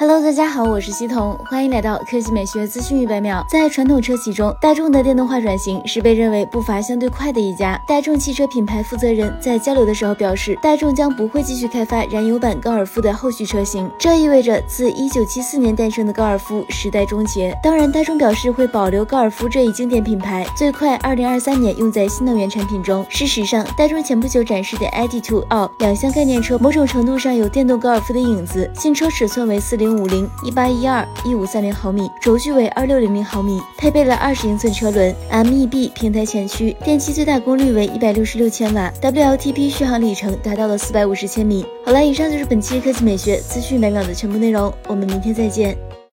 Hello，大家好，我是西彤，欢迎来到科技美学资讯一百秒。在传统车企中，大众的电动化转型是被认为步伐相对快的一家。大众汽车品牌负责人在交流的时候表示，大众将不会继续开发燃油版高尔夫的后续车型，这意味着自1974年诞生的高尔夫时代终结。当然，大众表示会保留高尔夫这一经典品牌，最快2023年用在新能源产品中。事实上，大众前不久展示的 ID.2 All 两厢概念车，某种程度上有电动高尔夫的影子。新车尺寸为40。五零一八一二一五三零毫米，轴距为二六零零毫米，配备了二十英寸车轮，MEB 平台前驱，电机最大功率为一百六十六千瓦，WLTP 续航里程达到了四百五十千米。好了，以上就是本期科技美学资讯每秒的全部内容，我们明天再见。